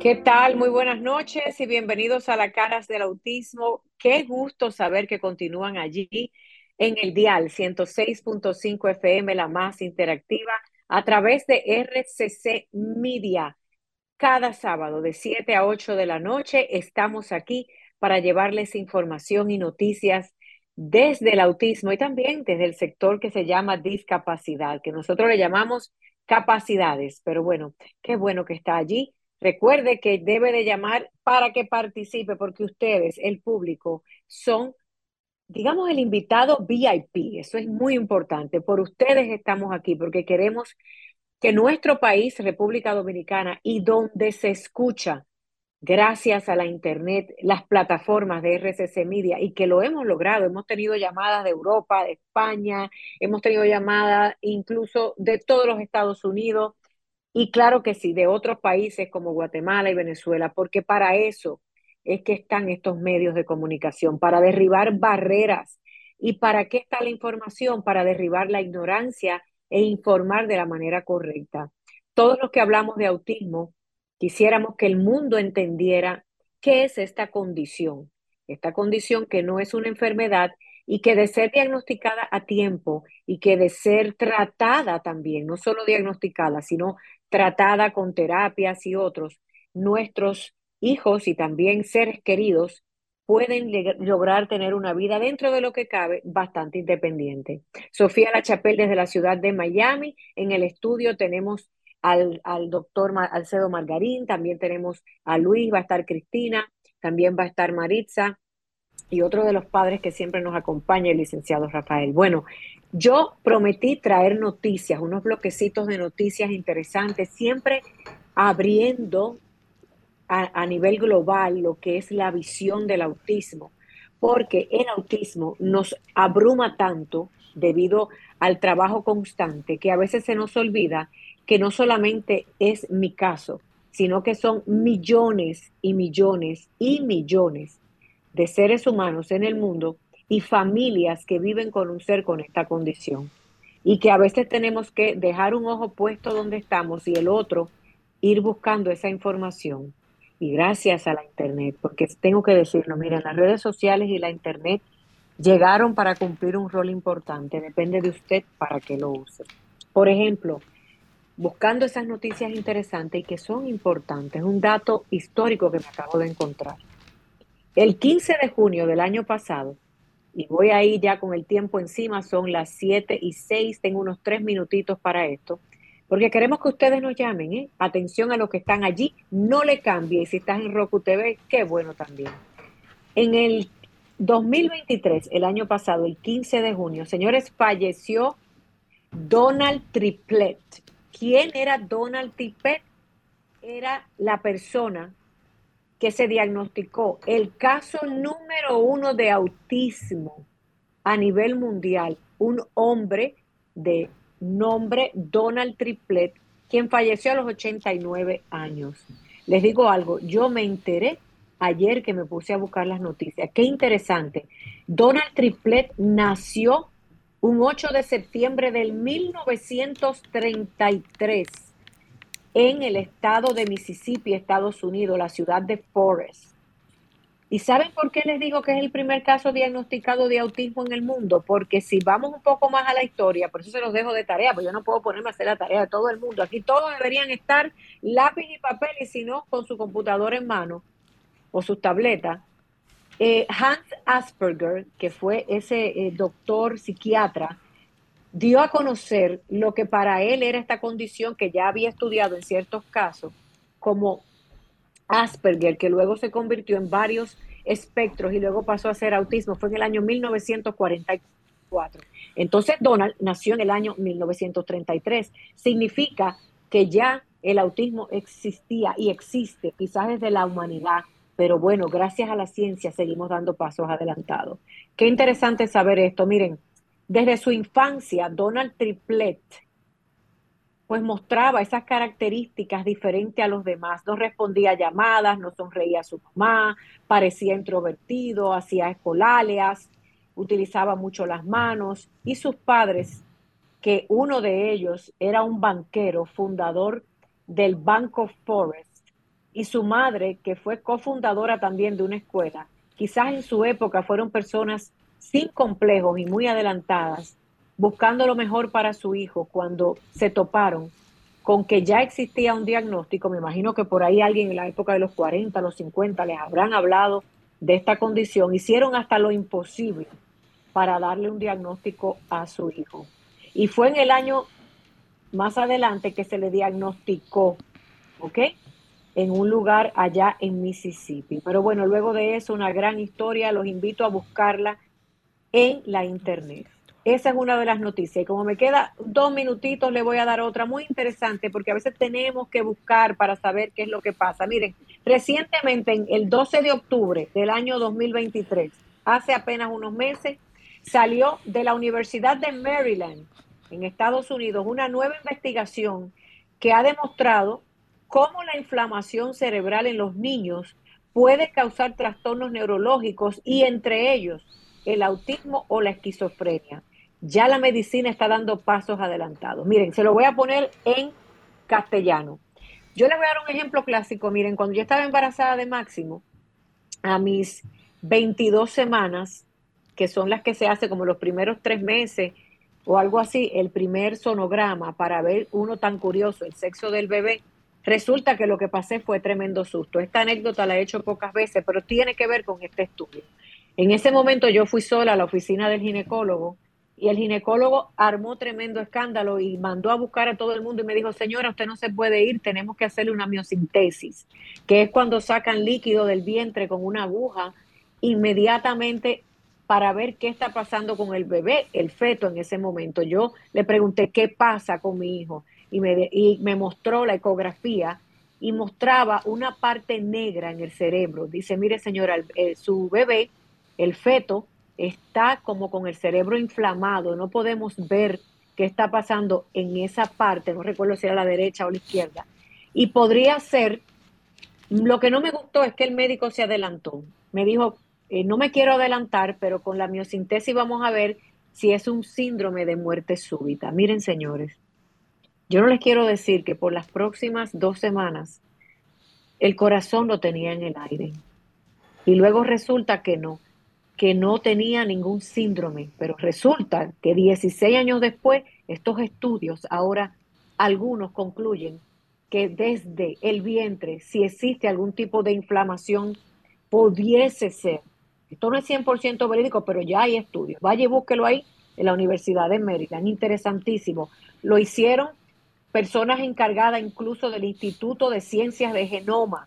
¿Qué tal? Muy buenas noches y bienvenidos a la Caras del Autismo. Qué gusto saber que continúan allí en el dial 106.5 FM, la más interactiva, a través de RCC Media. Cada sábado de 7 a 8 de la noche estamos aquí para llevarles información y noticias desde el autismo y también desde el sector que se llama discapacidad, que nosotros le llamamos capacidades. Pero bueno, qué bueno que está allí Recuerde que debe de llamar para que participe, porque ustedes, el público, son, digamos, el invitado VIP. Eso es muy importante. Por ustedes estamos aquí, porque queremos que nuestro país, República Dominicana, y donde se escucha, gracias a la Internet, las plataformas de RCC Media, y que lo hemos logrado. Hemos tenido llamadas de Europa, de España, hemos tenido llamadas incluso de todos los Estados Unidos y claro que sí, de otros países como Guatemala y Venezuela, porque para eso es que están estos medios de comunicación, para derribar barreras. ¿Y para qué está la información? Para derribar la ignorancia e informar de la manera correcta. Todos los que hablamos de autismo, quisiéramos que el mundo entendiera qué es esta condición. Esta condición que no es una enfermedad y que de ser diagnosticada a tiempo y que de ser tratada también, no solo diagnosticada, sino tratada con terapias y otros, nuestros hijos y también seres queridos pueden lograr tener una vida dentro de lo que cabe bastante independiente. Sofía La Chapelle desde la ciudad de Miami. En el estudio tenemos al, al doctor Alcedo Margarín, también tenemos a Luis, va a estar Cristina, también va a estar Maritza y otro de los padres que siempre nos acompaña, el licenciado Rafael. Bueno, yo prometí traer noticias, unos bloquecitos de noticias interesantes, siempre abriendo a, nivel global lo que es la visión del autismo, porque el autismo nos abruma tanto debido al trabajo constante que a veces se nos olvida que no solamente es mi caso, sino que son millones y millones y millones de seres humanos en el mundo y familias que viven con un ser con esta condición. Y que a veces tenemos que dejar un ojo puesto donde estamos y el otro ir buscando esa información. Y gracias a la Internet, porque tengo que decirlo, miren, las redes sociales y la Internet llegaron para cumplir un rol importante. Depende de usted para que lo use. Por ejemplo, buscando esas noticias interesantes y que son importantes, un dato histórico que me acabo de encontrar. El 15 de junio del año pasado, y voy ahí ya con el tiempo encima, son las 7 y 6, tengo unos 3 minutitos para esto, porque queremos que ustedes nos llamen, ¿eh? Atención a los que están allí, no le cambie, y si estás en Roku TV, qué bueno también. En el 2023, el año pasado, el 15 de junio, señores, falleció Donald Triplet. ¿Quién era Donald Triplet? Era la persona que se diagnosticó el caso número uno de autismo a nivel mundial, un hombre de nombre Donald Triplet, quien falleció a los 89 años. Les digo algo, yo me enteré ayer que me puse a buscar las noticias. Qué interesante. Donald Triplet nació un 8 de septiembre del 1933 en el estado de Mississippi, Estados Unidos, la ciudad de Forest. ¿Y saben por qué les digo que es el primer caso diagnosticado de autismo en el mundo? Porque si vamos un poco más a la historia, por eso se los dejo de tarea, porque yo no puedo ponerme a hacer la tarea de todo el mundo. Aquí todos deberían estar lápiz y papel y si no, con su computadora en mano o sus tabletas. Eh, Hans Asperger, que fue ese eh, doctor psiquiatra, dio a conocer lo que para él era esta condición que ya había estudiado en ciertos casos como Asperger, que luego se convirtió en varios espectros y luego pasó a ser autismo. Fue en el año 1944. Entonces Donald nació en el año 1933. Significa que ya el autismo existía y existe quizás desde la humanidad, pero bueno, gracias a la ciencia seguimos dando pasos adelantados. Qué interesante saber esto. Miren, desde su infancia, Donald Triplet, pues mostraba esas características diferentes a los demás. No respondía a llamadas, no sonreía a su mamá, parecía introvertido, hacía escoláleas, utilizaba mucho las manos y sus padres, que uno de ellos era un banquero, fundador del Banco Forest, y su madre, que fue cofundadora también de una escuela, quizás en su época fueron personas sin complejos y muy adelantadas, buscando lo mejor para su hijo cuando se toparon con que ya existía un diagnóstico. Me imagino que por ahí alguien en la época de los 40, los 50 les habrán hablado de esta condición. Hicieron hasta lo imposible para darle un diagnóstico a su hijo. Y fue en el año más adelante que se le diagnosticó, ¿ok? en un lugar allá en Mississippi. Pero bueno, luego de eso, una gran historia, los invito a buscarla en la internet. Esa es una de las noticias. Y como me queda dos minutitos, le voy a dar otra muy interesante, porque a veces tenemos que buscar para saber qué es lo que pasa. Miren, recientemente, en el 12 de octubre del año 2023, hace apenas unos meses, salió de la Universidad de Maryland, en Estados Unidos, una nueva investigación que ha demostrado cómo la inflamación cerebral en los niños puede causar trastornos neurológicos y entre ellos el autismo o la esquizofrenia. Ya la medicina está dando pasos adelantados. Miren, se lo voy a poner en castellano. Yo les voy a dar un ejemplo clásico. Miren, cuando yo estaba embarazada de Máximo, a mis 22 semanas, que son las que se hace como los primeros tres meses o algo así, el primer sonograma para ver uno tan curioso, el sexo del bebé, Resulta que lo que pasé fue tremendo susto. Esta anécdota la he hecho pocas veces, pero tiene que ver con este estudio. En ese momento yo fui sola a la oficina del ginecólogo y el ginecólogo armó tremendo escándalo y mandó a buscar a todo el mundo y me dijo, señora, usted no se puede ir, tenemos que hacerle una miosintesis, que es cuando sacan líquido del vientre con una aguja inmediatamente para ver qué está pasando con el bebé, el feto en ese momento. Yo le pregunté, ¿qué pasa con mi hijo? y me, y me mostró la ecografía y mostraba una parte negra en el cerebro. Dice, mire señora, su bebé, el feto, está como con el cerebro inflamado, no podemos ver qué está pasando en esa parte, no recuerdo si era la derecha o la izquierda. Y podría ser, lo que no me gustó es que el médico se adelantó. Me dijo, eh, no me quiero adelantar, pero con la miosintesis vamos a ver si es un síndrome de muerte súbita. Miren, señores, yo no les quiero decir que por las próximas dos semanas el corazón lo tenía en el aire. Y luego resulta que no, que no tenía ningún síndrome, pero resulta que 16 años después, estos estudios, ahora algunos concluyen que desde el vientre, si existe algún tipo de inflamación, pudiese ser. Esto no es 100% verídico, pero ya hay estudios. Vaya y búsquelo ahí en la Universidad de Maryland. Interesantísimo. Lo hicieron personas encargadas incluso del Instituto de Ciencias de Genoma,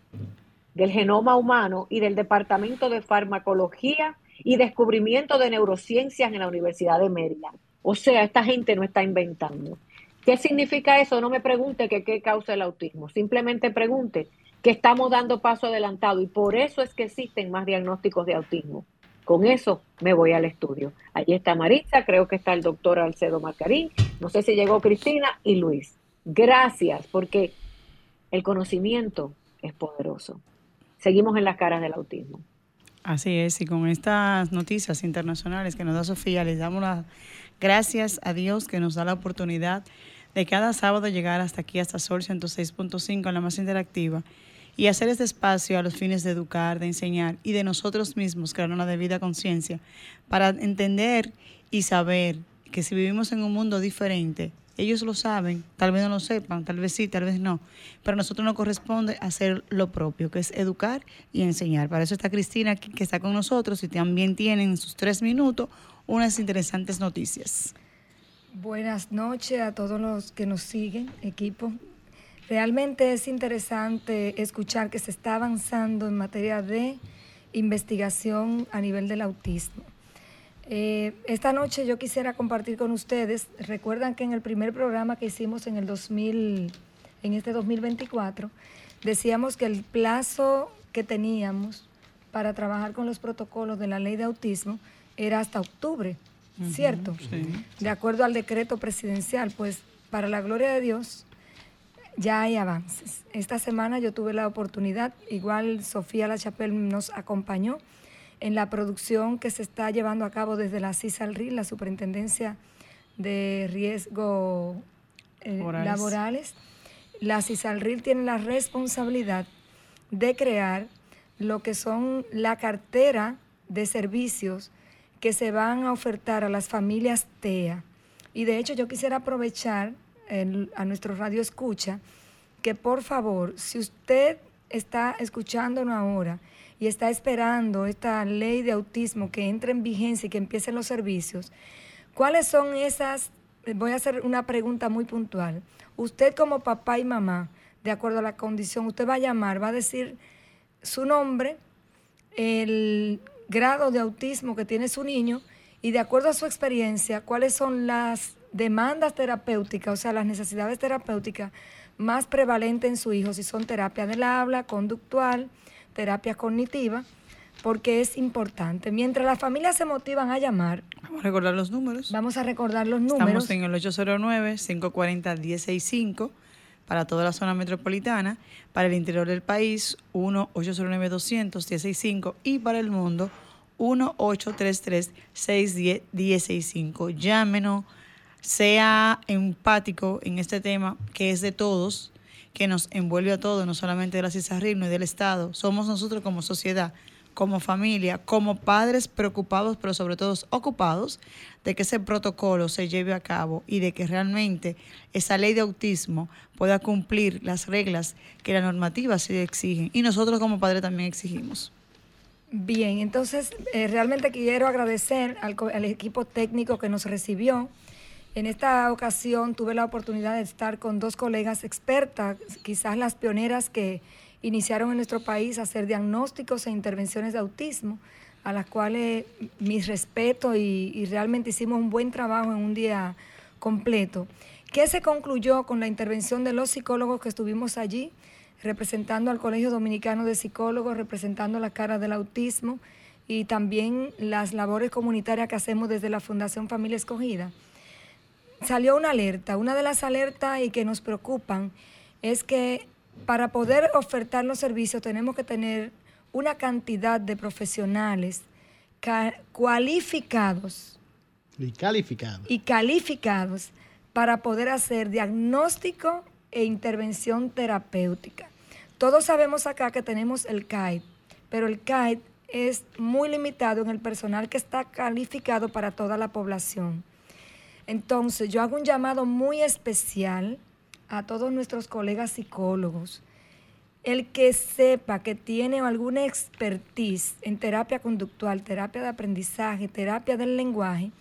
del genoma humano y del Departamento de Farmacología y Descubrimiento de Neurociencias en la Universidad de Maryland. O sea, esta gente no está inventando. ¿Qué significa eso? No me pregunte qué causa el autismo, simplemente pregunte que estamos dando paso adelantado y por eso es que existen más diagnósticos de autismo. Con eso me voy al estudio. Allí está Maritza, creo que está el doctor Alcedo Marcarín, no sé si llegó Cristina y Luis. Gracias, porque el conocimiento es poderoso. Seguimos en las caras del autismo. Así es, y con estas noticias internacionales que nos da Sofía, les damos las gracias a Dios que nos da la oportunidad de cada sábado llegar hasta aquí, hasta Sol 106.5, en la más interactiva, y hacer este espacio a los fines de educar, de enseñar y de nosotros mismos crear una debida conciencia para entender y saber que si vivimos en un mundo diferente, ellos lo saben, tal vez no lo sepan, tal vez sí, tal vez no, pero a nosotros nos corresponde hacer lo propio, que es educar y enseñar. Para eso está Cristina, que está con nosotros y también tienen en sus tres minutos unas interesantes noticias. Buenas noches a todos los que nos siguen, equipo. Realmente es interesante escuchar que se está avanzando en materia de investigación a nivel del autismo. Eh, esta noche yo quisiera compartir con ustedes, recuerdan que en el primer programa que hicimos en el 2000, en este 2024, decíamos que el plazo que teníamos para trabajar con los protocolos de la ley de autismo era hasta octubre, ¿cierto? De acuerdo al decreto presidencial, pues para la gloria de Dios ya hay avances. Esta semana yo tuve la oportunidad, igual Sofía La Chapelle nos acompañó en la producción que se está llevando a cabo desde la CISALRI, la Superintendencia de Riesgo eh, Laborales. La CISALRIL tiene la responsabilidad de crear lo que son la cartera de servicios que se van a ofertar a las familias TEA. Y de hecho yo quisiera aprovechar a nuestro radio escucha que por favor, si usted está escuchándonos ahora y está esperando esta ley de autismo que entre en vigencia y que empiecen los servicios, ¿cuáles son esas? Voy a hacer una pregunta muy puntual. Usted como papá y mamá, de acuerdo a la condición, usted va a llamar, va a decir su nombre, el grado de autismo que tiene su niño y de acuerdo a su experiencia, cuáles son las demandas terapéuticas, o sea, las necesidades terapéuticas más prevalentes en su hijo, si son terapia del habla, conductual, terapia cognitiva, porque es importante. Mientras las familias se motivan a llamar. Vamos a recordar los números. Vamos a recordar los números. Estamos en el 809-540-165 para toda la zona metropolitana, para el interior del país 1-809-200-165 y para el mundo 1-833-610-165. Llámenos, sea empático en este tema que es de todos, que nos envuelve a todos, no solamente de la CISARRIL, no del Estado. Somos nosotros como sociedad como familia, como padres preocupados, pero sobre todo ocupados, de que ese protocolo se lleve a cabo y de que realmente esa ley de autismo pueda cumplir las reglas que la normativa se exigen y nosotros como padres también exigimos. Bien, entonces eh, realmente quiero agradecer al, al equipo técnico que nos recibió. En esta ocasión tuve la oportunidad de estar con dos colegas expertas, quizás las pioneras que iniciaron en nuestro país a hacer diagnósticos e intervenciones de autismo, a las cuales mis respeto y, realmente hicimos un buen trabajo en un día completo. ¿Qué se concluyó con la intervención de los psicólogos que estuvimos allí, representando al Colegio Dominicano de Psicólogos, representando la cara del autismo y también las labores comunitarias que hacemos desde la Fundación Familia Escogida? Salió una alerta. Una de las alertas y que nos preocupan es que para poder ofertar los servicios tenemos que tener una cantidad de profesionales cualificados. Y calificados. Y calificados para poder hacer diagnóstico e intervención terapéutica. Todos sabemos acá que tenemos el CAID, pero el CAID es muy limitado en el personal que está calificado para toda la población. Entonces, yo hago un llamado muy especial a todos nuestros colegas psicólogos, el que sepa que tiene alguna expertise en terapia conductual, terapia de aprendizaje, terapia del lenguaje,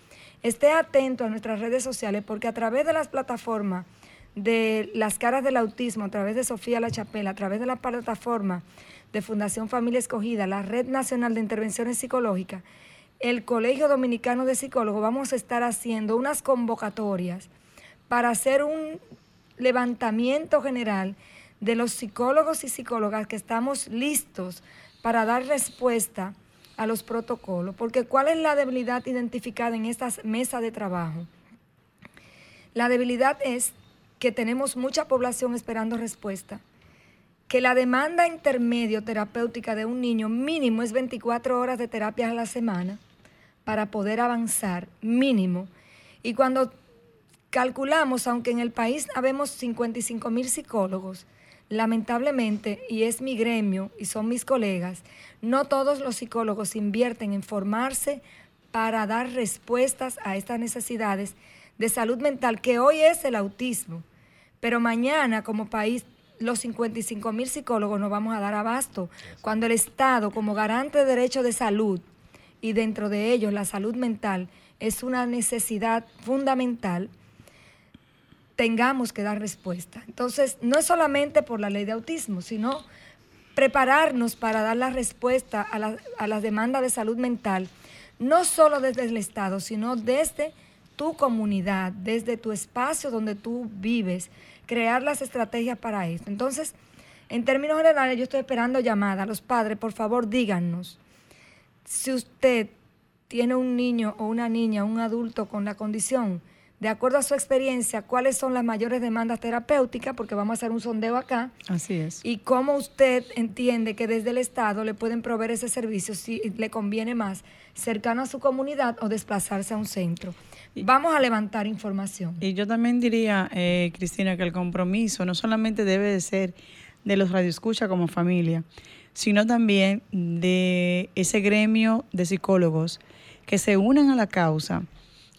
esté atento a nuestras redes sociales porque a través de las plataformas de las caras del autismo, a través de Sofía La Chapela, a través de la plataforma de Fundación Familia Escogida, la Red Nacional de Intervenciones Psicológicas, el Colegio Dominicano de Psicólogos, vamos a estar haciendo unas convocatorias para hacer un levantamiento general de los psicólogos y psicólogas que estamos listos para dar respuesta a los protocolos. Porque ¿cuál es la debilidad identificada en estas mesas de trabajo? La debilidad es que tenemos mucha población esperando respuesta, que la demanda intermedio terapéutica de un niño mínimo es 24 horas de terapia a la semana para poder avanzar, mínimo. Y cuando Calculamos, aunque en el país habemos 55 mil psicólogos, lamentablemente, y es mi gremio y son mis colegas, no todos los psicólogos invierten en formarse para dar respuestas a estas necesidades de salud mental, que hoy es el autismo. Pero mañana como país los 55 mil psicólogos nos vamos a dar abasto cuando el Estado, como garante de derecho de salud, y dentro de ellos la salud mental, es una necesidad fundamental, tengamos que dar respuesta. Entonces, no es solamente por la ley de autismo, sino prepararnos para dar la respuesta a, a las demandas de salud mental, no solo desde el Estado, sino desde tu comunidad, desde tu espacio donde tú vives, crear las estrategias para esto. Entonces, En términos generales, yo estoy esperando llamada. Los padres, por favor, díganos si usted tiene un niño o una niña, un adulto con la condición, de acuerdo a su experiencia, cuáles son las mayores demandas terapéuticas, porque vamos a hacer un sondeo acá. Así es. Y cómo usted entiende que desde el Estado le pueden proveer ese servicio si le conviene más cercano a su comunidad o desplazarse a un centro. Vamos a levantar información. Y yo también diría, eh, Cristina, que el compromiso no solamente debe de ser de los radioescucha como familia, sino también de ese gremio de psicólogos que se unan a la causa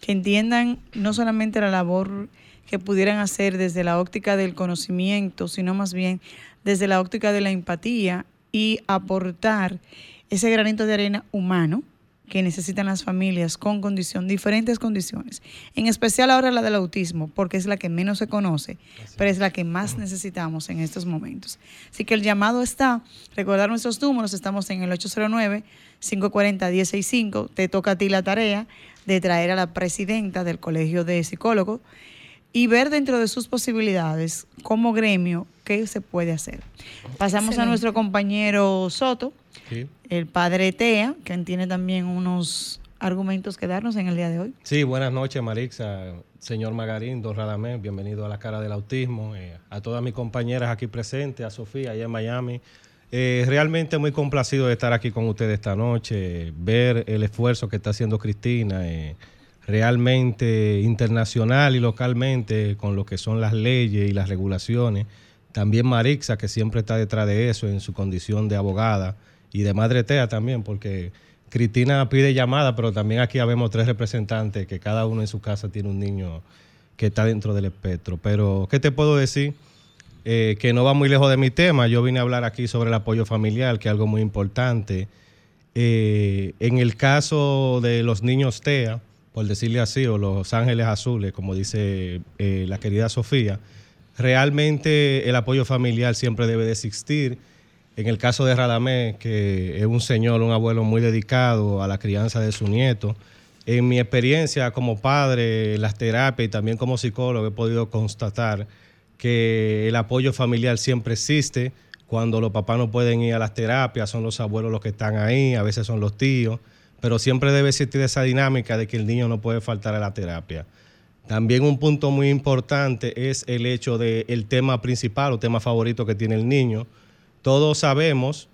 que entiendan no solamente la labor que pudieran hacer desde la óptica del conocimiento, sino más bien desde la óptica de la empatía y aportar ese granito de arena humano que necesitan las familias con condición, diferentes condiciones. En especial ahora la del autismo, porque es la que menos se conoce, pero es la que más necesitamos en estos momentos. Así que el llamado está, recordar nuestros números, estamos en el 809-540-165, te toca a ti la tarea de traer a la presidenta del Colegio de Psicólogos y ver dentro de sus posibilidades como gremio qué se puede hacer. Pasamos a nuestro compañero Soto, el padre Tea, que tiene también unos argumentos que darnos en el día de hoy. Sí, buenas noches Marixa, señor Magarín, don Radamés, bienvenido a la cara del autismo, eh, a todas mis compañeras aquí presentes, a Sofía allá en Miami, eh, realmente muy complacido de estar aquí con ustedes esta noche, ver el esfuerzo que está haciendo Cristina, eh, realmente internacional y localmente, con lo que son las leyes y las regulaciones. También Marixa, que siempre está detrás de eso en su condición de abogada y de madre Tea también, porque Cristina pide llamada, pero también aquí habemos tres representantes que cada uno en su casa tiene un niño que está dentro del espectro. Pero, ¿qué te puedo decir? Eh, que no va muy lejos de mi tema. Yo vine a hablar aquí sobre el apoyo familiar, que es algo muy importante. Eh, en el caso de los niños TEA, por decirle así, o los ángeles azules, como dice eh, la querida Sofía, realmente el apoyo familiar siempre debe de existir. En el caso de Radamé, que es un señor, un abuelo muy dedicado a la crianza de su nieto, en mi experiencia como padre, las terapias y también como psicólogo he podido constatar que el apoyo familiar siempre existe. Cuando los papás no pueden ir a las terapias, son los abuelos los que están ahí, a veces son los tíos, pero siempre debe existir esa dinámica de que el niño no puede faltar a la terapia. También un punto muy importante es el hecho del tema principal o tema favorito que tiene el niño. Todos sabemos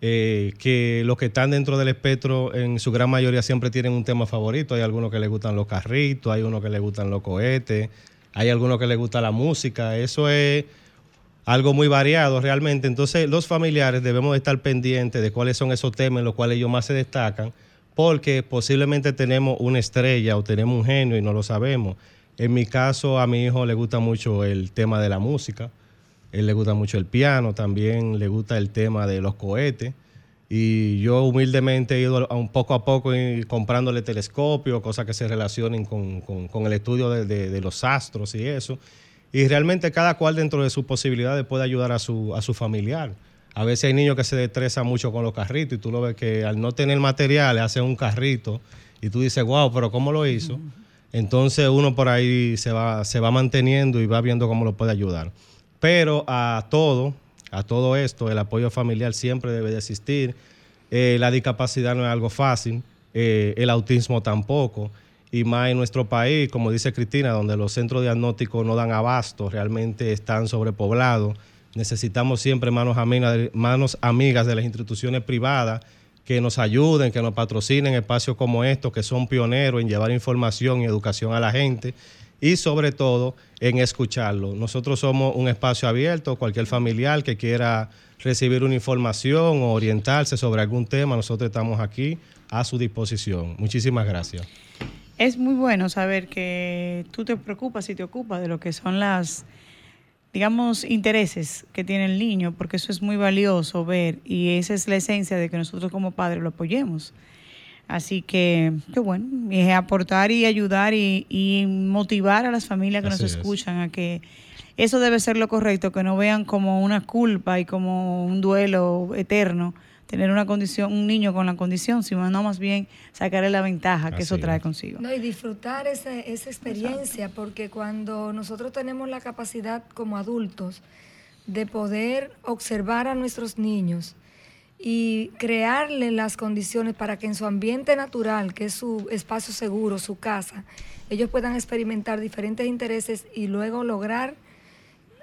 eh, que los que están dentro del espectro en su gran mayoría siempre tienen un tema favorito. Hay algunos que les gustan los carritos, hay unos que les gustan los cohetes, hay algunos que les gusta la música, eso es algo muy variado realmente. Entonces los familiares debemos estar pendientes de cuáles son esos temas en los cuales ellos más se destacan, porque posiblemente tenemos una estrella o tenemos un genio y no lo sabemos. En mi caso, a mi hijo le gusta mucho el tema de la música, él le gusta mucho el piano, también le gusta el tema de los cohetes. Y yo humildemente he ido un poco a poco comprándole telescopios, cosas que se relacionen con, el estudio de, los astros y eso. Y realmente cada cual dentro de sus posibilidades puede ayudar a su, a su familiar. A veces hay niños que se estresan mucho con los carritos y tú lo ves que al no tener material hacen un carrito y tú dices, wow, pero ¿cómo lo hizo? Entonces uno por ahí se va, se va manteniendo y va viendo cómo lo puede ayudar. Pero a todo, a todo esto, el apoyo familiar siempre debe de existir. Eh, la discapacidad no es algo fácil, eh, el autismo tampoco, y más en nuestro país, como dice Cristina, donde los centros diagnósticos no dan abasto, realmente están sobrepoblados. Necesitamos siempre manos, manos amigas de las instituciones privadas que nos ayuden, que nos patrocinen espacios como estos, que son pioneros en llevar información y educación a la gente y sobre todo en escucharlo. Nosotros somos un espacio abierto, cualquier familiar que quiera recibir una información o orientarse sobre algún tema, nosotros estamos aquí a su disposición. Muchísimas gracias. Es muy bueno saber que tú te preocupas y te ocupas de lo que son las, digamos, intereses que tiene el niño, porque eso es muy valioso ver y esa es la esencia de que nosotros como padres lo apoyemos. Así que, qué bueno, es aportar y ayudar y, motivar a las familias que nos escuchan a que eso debe ser lo correcto, que no vean como una culpa y como un duelo eterno tener una condición, un niño con la condición, sino no más bien sacarle la ventaja que eso trae consigo. No, y disfrutar esa, esa experiencia, porque cuando nosotros tenemos la capacidad como adultos de poder observar a nuestros niños y crearle las condiciones para que en su ambiente natural, que es su espacio seguro, su casa, ellos puedan experimentar diferentes intereses y luego lograr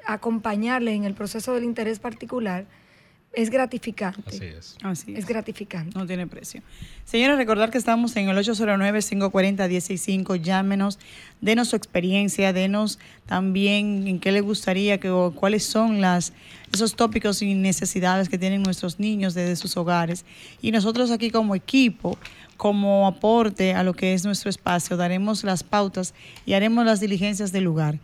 acompañarle en el proceso del interés particular, es gratificante. Así es. Así Es gratificante. No tiene precio. Señores, recordar que estamos en el 809-540-165. Llámenos, denos su experiencia, denos también en qué le gustaría, que, o cuáles son las, esos tópicos y necesidades que tienen nuestros niños desde sus hogares. Y nosotros aquí como equipo, como aporte a lo que es nuestro espacio, daremos las pautas y haremos las diligencias del lugar.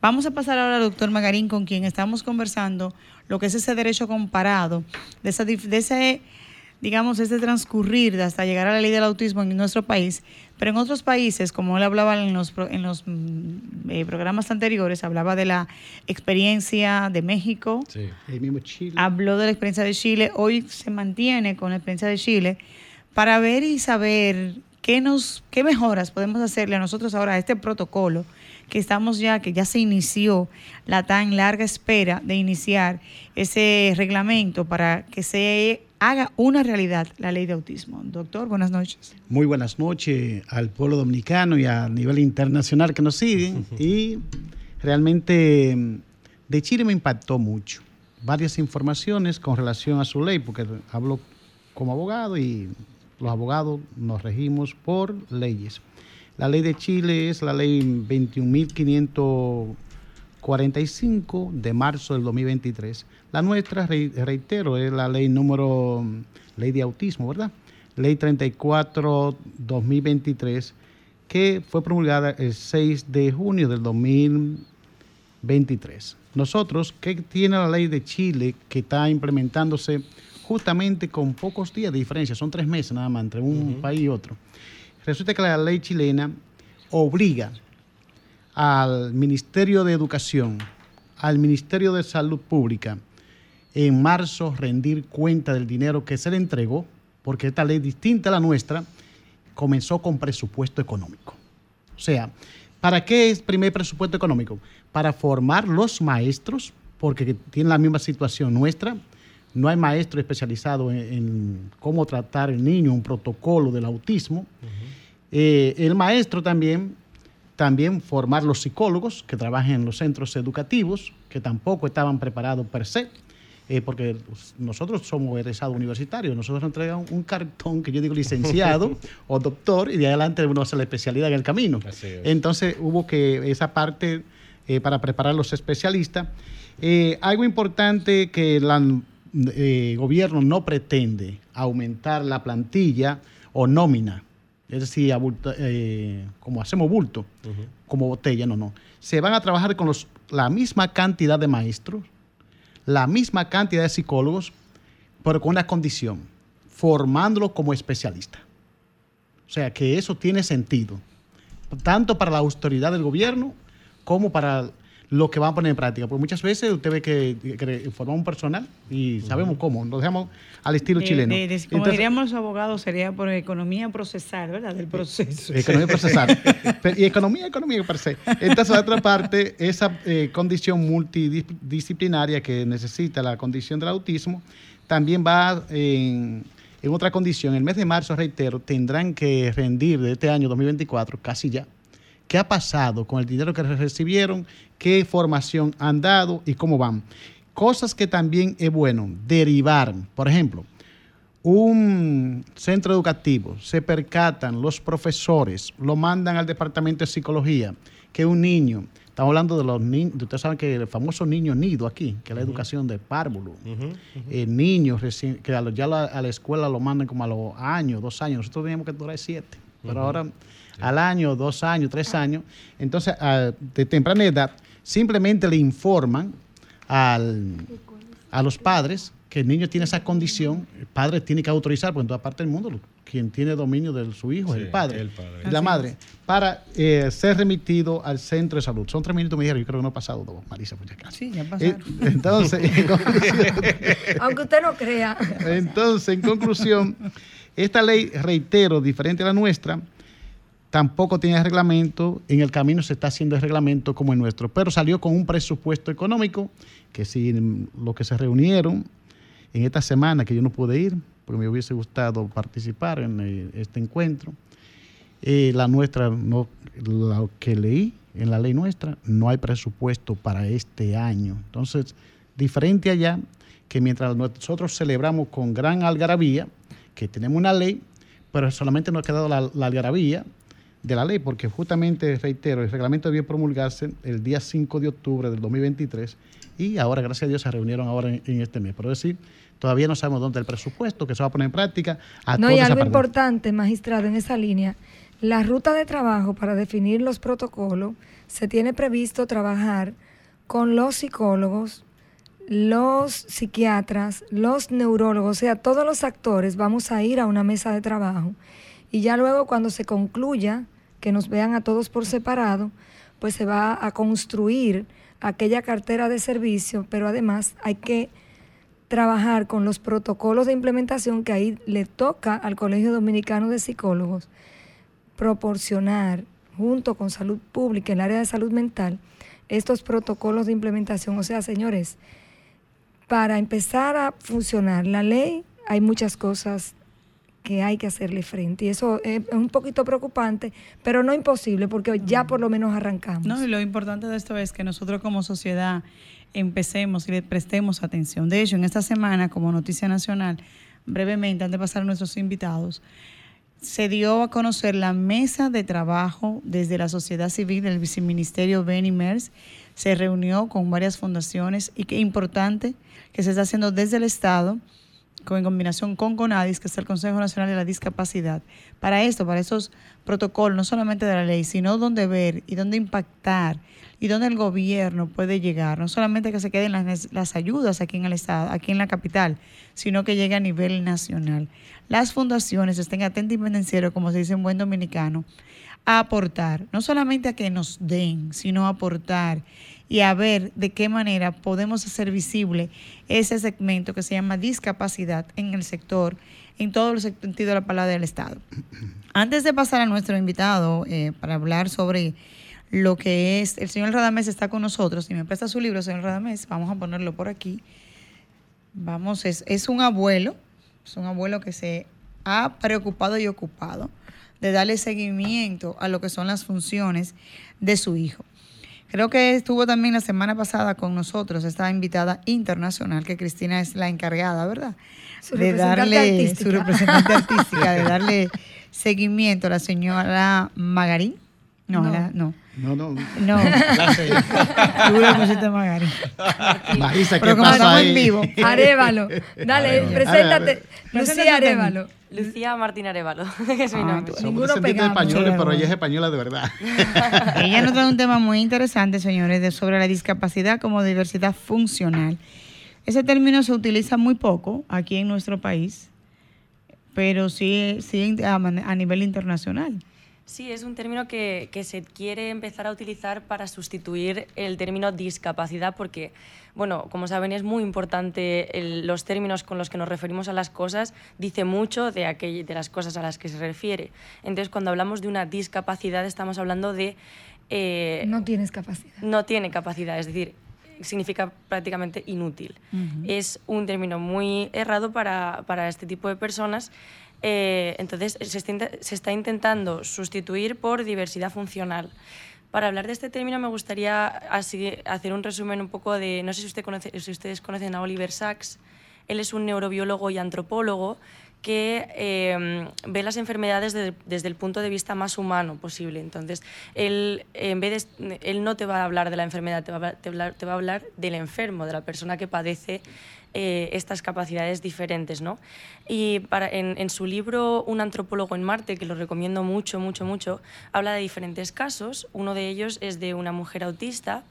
Vamos a pasar ahora al doctor Magarín, con quien estamos conversando lo que es ese derecho comparado, de, esa, dif- de ese, digamos, ese transcurrir de hasta llegar a la ley del autismo en nuestro país. Pero en otros países, como él hablaba en los, pro- en los mm, eh, programas anteriores, hablaba de la experiencia de México, Sí. El mismo Chile. habló de la experiencia de Chile, hoy se mantiene con la experiencia de Chile para ver y saber qué nos qué mejoras podemos hacerle a nosotros ahora a este protocolo que estamos ya que ya se inició la tan larga espera de iniciar ese reglamento para que se haga una realidad la ley de autismo. Doctor, buenas noches. Muy buenas noches al pueblo dominicano y a nivel internacional que nos siguen. y realmente mm, de Chile me impactó mucho. Varias informaciones con relación a su ley, porque hablo como abogado y los abogados nos regimos por leyes. La ley de Chile es la ley 21.545 de marzo del 2023. La nuestra, re- reitero, es la ley número, ley de autismo, ¿verdad? Ley 34-2023, que fue promulgada el 6 de junio del 2023. Nosotros, ¿qué tiene la ley de Chile que está implementándose justamente con pocos días de diferencia? Son tres meses nada más entre un país y otro. Resulta que la ley chilena obliga al Ministerio de Educación, al Ministerio de Salud Pública, en marzo rendir cuenta del dinero que se le entregó, porque esta ley distinta a la nuestra comenzó con presupuesto económico. O sea, ¿para qué es primer presupuesto económico? Para formar los maestros, porque tienen la misma situación nuestra. No hay maestro especializado en, cómo tratar el niño, un protocolo del autismo. Eh, el maestro también, también formar los psicólogos que trabajan en los centros educativos, que tampoco estaban preparados per se, eh, porque nosotros somos egresados universitarios, nosotros nos entregan un cartón que yo digo licenciado o doctor, y de adelante uno hace la especialidad en el camino. Entonces hubo que esa parte eh, para preparar los especialistas. Algo importante que el gobierno no pretende aumentar la plantilla o nómina, es decir, abulta- eh, como hacemos bulto, como botella, no, no. Se van a trabajar con los, la misma cantidad de maestros, la misma cantidad de psicólogos, pero con una condición, formándolos como especialistas. O sea que eso tiene sentido, tanto para la autoridad del gobierno como para lo que van a poner en práctica. Porque muchas veces usted ve que, que formamos un personal y sabemos cómo, lo dejamos al estilo De- chileno. de- de- como Entonces, diríamos los abogados, sería por economía procesal, ¿verdad? Del proceso. Economía procesal. Y economía, economía per se. Entonces, la otra parte, esa eh, condición multidisciplinaria que necesita la condición del autismo, también va en, en otra condición. El mes de marzo, reitero, tendrán que rendir de este año 2024, casi ya, qué ha pasado con el dinero que recibieron, qué formación han dado y cómo van. Cosas que también es bueno derivar. Por ejemplo, un centro educativo, se percatan los profesores, lo mandan al departamento de psicología, que un niño, estamos hablando de los niños, ustedes saben que el famoso niño nido aquí, que es la educación de párvulo, Eh, niños recién, que a lo- ya la- a la escuela lo mandan como a los años, dos años, nosotros teníamos que durar siete, pero ahora al año, dos años, tres años, entonces a- de temprana edad simplemente le informan al, a los padres que el niño tiene esa condición, el padre tiene que autorizar, porque en toda parte del mundo quien tiene dominio de su hijo Sí, es el padre, el padre. y la Así madre, para eh, ser remitido al centro de salud. Son tres minutos, me dijeron, yo creo que no ha pasado dos, Marisa, por acaso. Sí, ya Eh, pasaron. entonces, en conclusión, Aunque usted no crea. entonces, en conclusión, esta ley, reitero, diferente a la nuestra, tampoco tiene reglamento, en el camino se está haciendo el reglamento como el nuestro, pero salió con un presupuesto económico que si lo que se reunieron en esta semana, que yo no pude ir, porque me hubiese gustado participar en eh, este encuentro, eh, la nuestra, no, lo que leí en la ley nuestra, no hay presupuesto para este año. Entonces, diferente allá, que mientras nosotros celebramos con gran algarabía, que tenemos una ley, pero solamente nos ha quedado la, la algarabía, de la ley, porque justamente, reitero, el reglamento debió promulgarse el día 5 de octubre del 2023 y ahora, gracias a Dios, se reunieron ahora en, este mes. Pero decir, todavía no sabemos dónde el presupuesto que se va a poner en práctica. no, y algo importante, magistrado, en esa línea, la ruta de trabajo para definir los protocolos, se tiene previsto trabajar con los psicólogos, los psiquiatras, los neurólogos, o sea, todos los actores vamos a ir a una mesa de trabajo y ya luego cuando se concluya, que nos vean a todos por separado, pues se va a construir aquella cartera de servicio, pero además hay que trabajar con los protocolos de implementación que ahí le toca al Colegio Dominicano de Psicólogos proporcionar, junto con salud pública, el área de salud mental, estos protocolos de implementación. O sea, señores, para empezar a funcionar la ley hay muchas cosas que hay que hacerle frente. Y eso es un poquito preocupante, pero no imposible, porque ya por lo menos arrancamos. No, y lo importante de esto es que nosotros como sociedad empecemos y le prestemos atención. De hecho, en esta semana, como noticia nacional, brevemente, antes de pasar a nuestros invitados, se dio a conocer la mesa de trabajo desde la sociedad civil del viceministerio Benny Mers. Se reunió con varias fundaciones y qué importante que se está haciendo desde el Estado en combinación con CONADIS, que es el Consejo Nacional de la Discapacidad, para esto, para esos protocolos, no solamente de la ley, sino dónde ver y dónde impactar y dónde el gobierno puede llegar, no solamente que se queden las, las ayudas aquí en el Estado, aquí en la capital, sino que llegue a nivel nacional. Las fundaciones estén atentas y pendencieros, como se dice en buen dominicano, a aportar, no solamente a que nos den, sino a aportar y a ver de qué manera podemos hacer visible ese segmento que se llama discapacidad en el sector, en todo el sentido de la palabra del Estado. Antes de pasar a nuestro invitado eh, para hablar sobre lo que es, el señor Radamés está con nosotros, si me presta su libro, señor Radamés, vamos a ponerlo por aquí. Vamos, es, es un abuelo, es un abuelo que se ha preocupado y ocupado de darle seguimiento a lo que son las funciones de su hijo. Creo que estuvo también la semana pasada con nosotros esta invitada internacional, que Cristina es la encargada, ¿verdad? de darle su representante artística, de darle seguimiento a la señora Magarín. No, no. La, no. No, no. No. Tú le pusiste Magarín. Marisa, ¿qué pasa ahí? en vivo. Arevalo. Dale, preséntate. Lucía Arevalo. Lucía Martín Arevalo, que es mi ah, nombre. Ninguno españoles, pero ella es española de verdad. ella nos trae un tema muy interesante, señores, de sobre la discapacidad como diversidad funcional. Ese término se utiliza muy poco aquí en nuestro país, pero sí, sí a nivel internacional. Sí, es un término que, se quiere empezar a utilizar para sustituir el término discapacidad porque, bueno, como saben, es muy importante los términos con los que nos referimos a las cosas, dice mucho de, de las cosas a las que se refiere. Entonces, cuando hablamos de una discapacidad, estamos hablando de... Eh, no tienes capacidad. No tiene capacidad, es decir, significa prácticamente inútil. Es un término muy errado para, para este tipo de personas eh, entonces, se está, intentando sustituir por diversidad funcional. Para hablar de este término me gustaría hacer un resumen un poco de, no sé si, usted conoce, si ustedes conocen a Oliver Sacks, él es un neurobiólogo y antropólogo que em, ve las enfermedades desde el punto de vista más humano posible. Entonces, él, en vez de, él no te va a hablar de la enfermedad, te va, te va a hablar del enfermo, de la persona que padece eh, estas capacidades diferentes. ¿no? Y para, en, su libro Un antropólogo en Marte, que lo recomiendo mucho, mucho, mucho, habla de diferentes casos. Uno de ellos es de una mujer autista,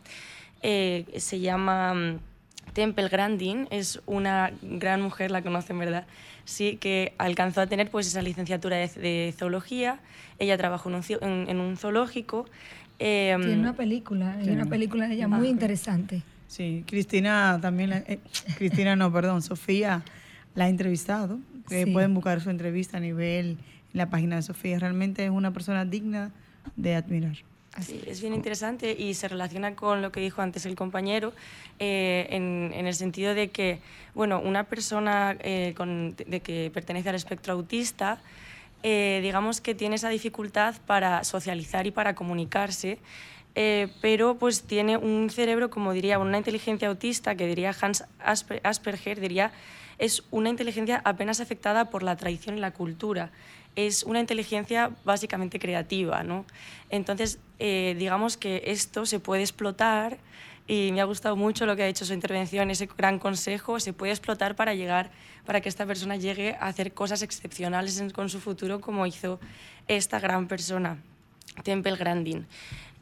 eh, se llama mm, Temple Grandin, es una gran mujer, la conocen, ¿verdad? Sí, que alcanzó a tener pues, esa licenciatura de, zoología. Ella trabajó en un, zoológico. Eh, tiene una película, hay una película de ella muy interesante. Sí, Cristina también, eh, Cristina no, perdón, Sofía la ha entrevistado pueden buscar su entrevista a nivel en la página de Sofía. Realmente es una persona digna de admirar. Sí, es bien interesante y se relaciona con lo que dijo antes el compañero eh, en, el sentido de que, bueno, una persona eh, de que pertenece al espectro autista, eh, digamos que tiene esa dificultad para socializar y para comunicarse, pero pues tiene un cerebro, como diría, una inteligencia autista, que diría Hans Asperger, diría, es una inteligencia apenas afectada por la tradición y la cultura es una inteligencia básicamente creativa, ¿no? Entonces, eh, digamos que esto se puede explotar y me ha gustado mucho lo que ha dicho su intervención, ese gran consejo, se puede explotar para llegar, para que esta persona llegue a hacer cosas excepcionales con su futuro como hizo esta gran persona, Temple Grandin.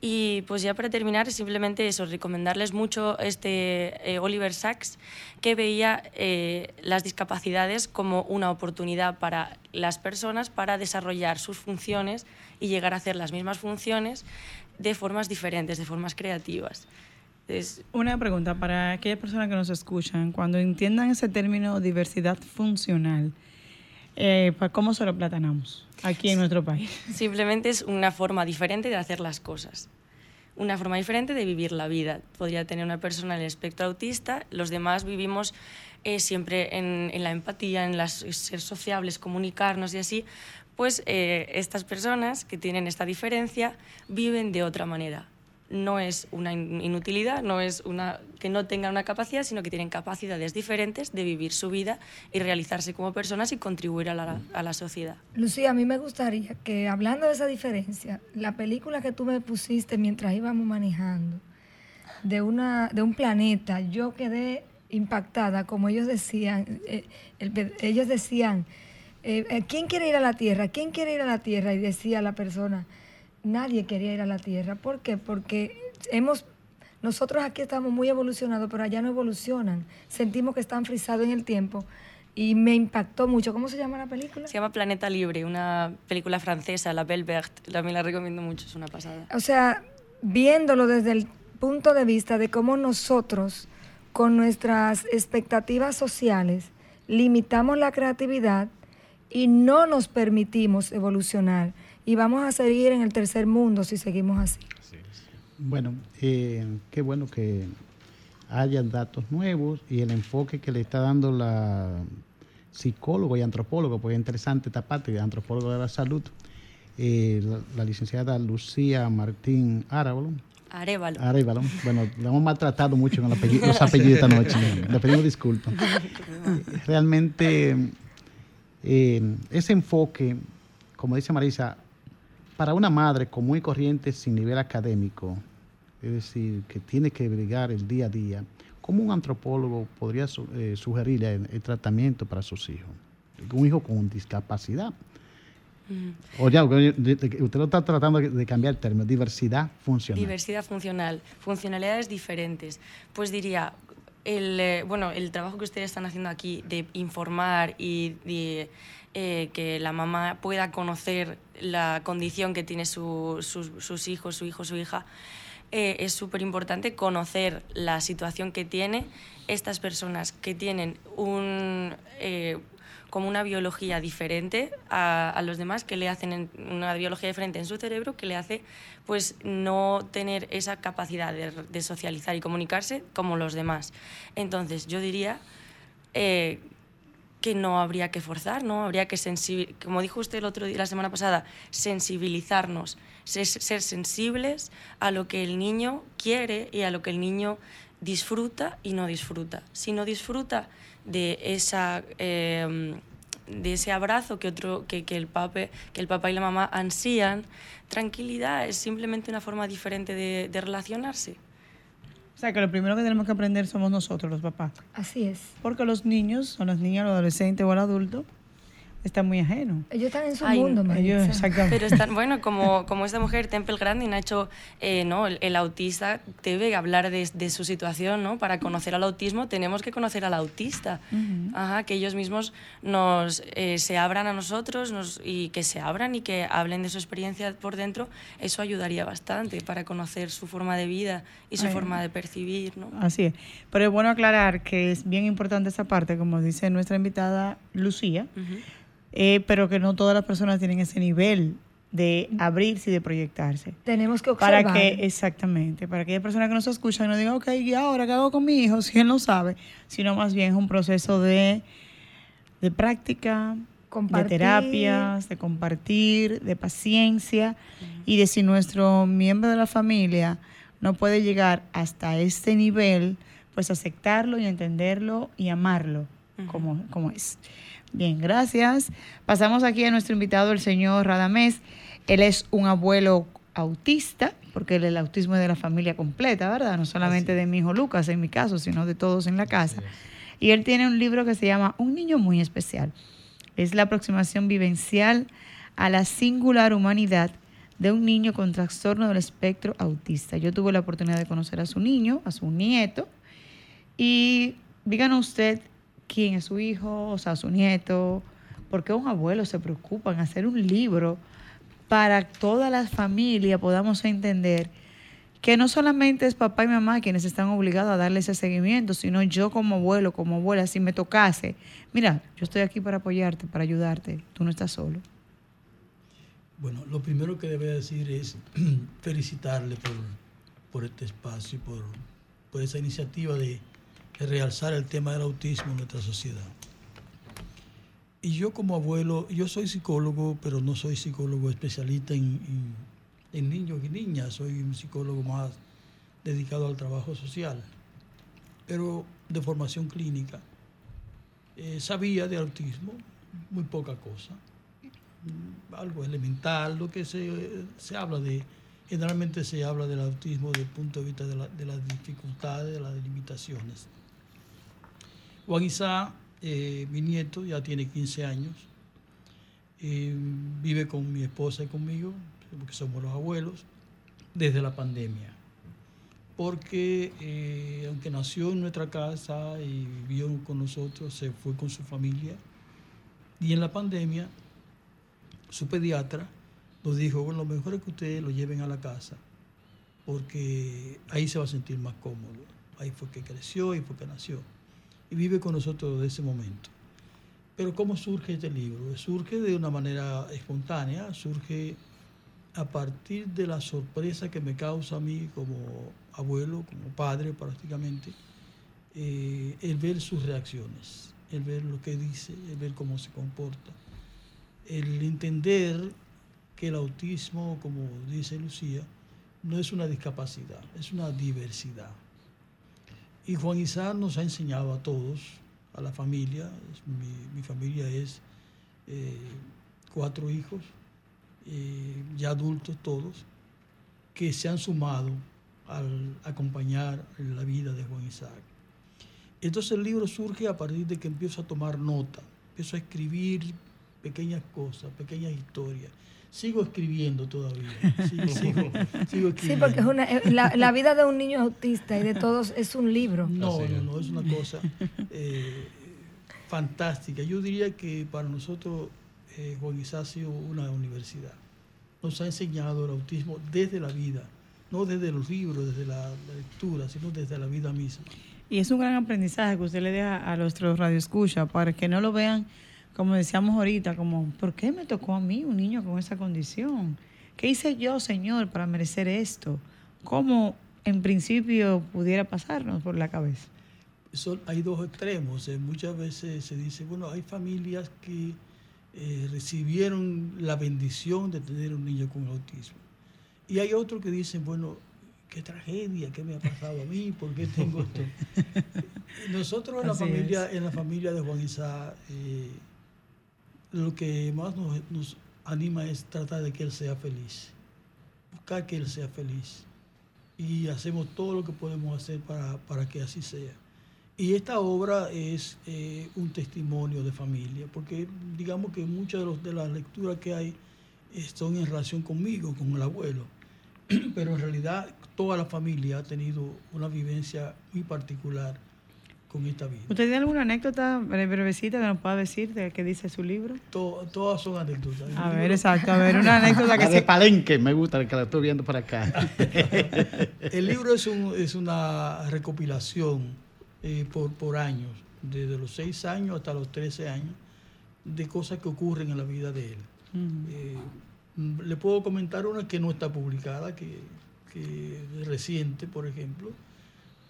Y pues ya para terminar, simplemente eso, recomendarles mucho este eh, Oliver Sacks, que veía eh, las discapacidades como una oportunidad para las personas para desarrollar sus funciones y llegar a hacer las mismas funciones de formas diferentes, de formas creativas. Una pregunta para aquellas personas que nos escuchan, cuando entiendan ese término diversidad funcional, eh, ¿cómo se lo platanamos aquí en nuestro país? Simplemente es una forma diferente de hacer las cosas. Una forma diferente de vivir la vida. Podría tener una persona en el espectro autista, los demás vivimos eh, siempre en, la empatía, en las, ser sociables, comunicarnos y así, pues eh, estas personas que tienen esta diferencia viven de otra manera no es una inutilidad, no es una, que no tengan una capacidad, sino que tienen capacidades diferentes de vivir su vida y realizarse como personas y contribuir a la, a la sociedad. Lucía, a mí me gustaría que, hablando de esa diferencia, la película que tú me pusiste mientras íbamos manejando, de, una, de un planeta, yo quedé impactada, como ellos decían, eh, ellos decían, eh, eh, ¿quién quiere ir a la Tierra? ¿Quién quiere ir a la Tierra? Y decía la persona, nadie quería ir a la Tierra. ¿Por qué? Porque hemos, nosotros aquí estamos muy evolucionados, pero allá no evolucionan. Sentimos que están frisados en el tiempo y me impactó mucho. ¿Cómo se llama la película? Se llama Planeta Libre, una película francesa, La Belle Verte. También la recomiendo mucho, es una pasada. O sea, viéndolo desde el punto de vista de cómo nosotros, con nuestras expectativas sociales, limitamos la creatividad y no nos permitimos evolucionar y vamos a seguir en el tercer mundo si seguimos así. Bueno, eh, qué bueno que haya datos nuevos y el enfoque que le está dando la psicólogo y antropólogo, porque es interesante esta parte de antropólogo de la salud, eh, la, licenciada Lucía Martín Arevalo. Arevalo. Arevalo. Bueno, lo hemos maltratado mucho con los apellidos, esta noche. Le pedimos disculpas. Realmente, eh, ese enfoque, como dice Marisa, para una madre común y corriente sin nivel académico, es decir, que tiene que brigar el día a día, ¿cómo un antropólogo podría eh, sugerirle el, tratamiento para sus hijos? Un hijo con discapacidad. Mm. O ya, usted lo está tratando de cambiar el término, diversidad funcional. Diversidad funcional, funcionalidades diferentes. Pues diría, el, eh, bueno, el trabajo que ustedes están haciendo aquí de informar y de eh, que la mamá pueda conocer la condición que tiene sus hijos, su hijo, su hija, eh, es súper importante conocer la situación que tiene estas personas que tienen un, eh, como una biología diferente a, los demás, que le hacen una biología diferente en su cerebro, que le hace pues no tener esa capacidad de, socializar y comunicarse como los demás. Entonces yo diría que no habría que forzar, ¿no? Habría que, como dijo usted la semana pasada, sensibilizarnos, ser, sensibles a lo que el niño quiere y a lo que el niño disfruta y no disfruta. Si no disfruta de, esa, em, de ese abrazo que, otro, que, el papá y la mamá ansían, tranquilidad es simplemente una forma diferente de relacionarse. O sea, que lo primero que tenemos que aprender somos nosotros, los papás. Así es. Porque los niños, o las niñas, los adolescentes o el adulto, está muy ajeno. Ellos están en su Ay, mundo, Ellos, Maritza. exactamente. Pero están, bueno, como, como esta mujer, Temple Grandin, ha hecho, eh, ¿no? El, el autista debe hablar de, de su situación, ¿no? Para conocer al autismo tenemos que conocer al autista. Ajá, que ellos mismos nos, eh, se abran a nosotros nos, y que se abran y que hablen de su experiencia por dentro, eso ayudaría bastante para conocer su forma de vida y su Ay. forma de percibir, ¿no? Así es. Pero es bueno aclarar que es bien importante esa parte, como dice nuestra invitada Lucía, Ujú. Eh, pero que no todas las personas tienen ese nivel de abrirse y de proyectarse. Tenemos que observar. Para que, exactamente, para que aquella persona que nos escucha no diga, ok, ¿y ahora qué hago con mi hijo? Si él no sabe, sino más bien es un proceso de, de práctica, Compartir. de terapias, de compartir, de paciencia y de si nuestro miembro de la familia no puede llegar hasta este nivel, pues aceptarlo y entenderlo y amarlo como, como es. Bien, gracias. Pasamos aquí a nuestro invitado, el señor Radamés. Él es un abuelo autista, porque el autismo es de la familia completa, ¿verdad? No solamente de mi hijo Lucas, en mi caso, sino de todos en la casa. Y él tiene un libro que se llama Un niño muy especial. Es la aproximación vivencial a la singular humanidad de un niño con trastorno del espectro autista. Yo tuve la oportunidad de conocer a su niño, a su nieto, y díganos usted quién es su hijo, o sea, su nieto, por qué un abuelo se preocupa en hacer un libro para toda la familia podamos entender que no solamente es papá y mamá quienes están obligados a darle ese seguimiento, sino yo como abuelo, como abuela, si me tocase, mira, yo estoy aquí para apoyarte, para ayudarte, tú no estás solo. Bueno, lo primero que debe decir es felicitarle por, por este espacio y por, por esa iniciativa de, de realzar el tema del autismo en nuestra sociedad. Y yo como abuelo, yo soy psicólogo, pero no soy psicólogo especialista en, niños y niñas, soy un psicólogo más dedicado al trabajo social, pero de formación clínica. Eh, sabía de autismo muy poca cosa, algo elemental, lo que se, se habla de, generalmente se habla del autismo desde el punto de vista de, la- de las dificultades, de las limitaciones. Juan Isa, eh, mi nieto, ya tiene 15 años, eh, vive con mi esposa y conmigo, porque somos los abuelos, desde la pandemia. Porque eh, aunque nació en nuestra casa y vivió con nosotros, se fue con su familia. Y en la pandemia, su pediatra nos dijo, bueno, lo mejor es que ustedes lo lleven a la casa, porque ahí se va a sentir más cómodo. Ahí fue que creció, ahí fue que nació. Y vive con nosotros desde ese momento. Pero ¿cómo surge este libro? Surge de una manera espontánea, surge a partir de la sorpresa que me causa a mí como abuelo, como padre prácticamente, eh, el ver sus reacciones, el ver lo que dice, el ver cómo se comporta, el entender que el autismo, como dice Lucía, no es una discapacidad, es una diversidad. Y Juan Isa nos ha enseñado a todos, a la familia, mi familia es eh, cuatro hijos, eh, ya adultos todos, que se han sumado al acompañar la vida de Juan Isaac. Entonces el libro surge a partir de que empiezo a tomar nota, empiezo a escribir pequeñas cosas, pequeñas historias. Sigo escribiendo todavía, sigo, sigo, sigo escribiendo. Sí, porque es una, eh, la, la vida de un niño autista y de todos es un libro. No, no, no, es una cosa eh, fantástica. Yo diría que para nosotros eh, Juan Isa ha sido una universidad. Nos ha enseñado el autismo desde la vida, no desde los libros, desde la, la lectura, sino desde la vida misma. Y es un gran aprendizaje que usted le deja a nuestros radioescuchas para que no lo vean, como decíamos ahorita, como, ¿por qué me tocó a mí un niño con esa condición? ¿Qué hice yo, Señor, para merecer esto? ¿Cómo en principio pudiera pasarnos por la cabeza? Son- hay dos extremos. eh, muchas veces se dice, bueno, hay familias que eh, recibieron la bendición de tener un niño con autismo. Y hay otros que dicen, bueno, qué tragedia, qué me ha pasado a mí, por qué tengo esto. Nosotros en la Así familia, en la familia de Juan Isa, eh, lo que más nos, anima es tratar de que él sea feliz, buscar que él sea feliz. Y hacemos todo lo que podemos hacer para, para que así sea. Y esta obra es eh, un testimonio de familia, porque digamos que muchas de, de las lecturas que hay eh, son en relación conmigo, con el abuelo, pero en realidad toda la familia ha tenido una vivencia muy particular con esta vida. ¿Usted tiene alguna anécdota brevecita que nos pueda decir de qué dice su libro? todas son anécdotas. A ver, exacto, a ver, una anécdota que la de Palenque, me gusta, que la estoy viendo por acá. el libro es, un, es una recopilación eh, por, por años, desde los 6 años hasta los 13 años, de cosas que ocurren en la vida de él. Eh, le puedo comentar una que no está publicada, que, que es reciente, por ejemplo.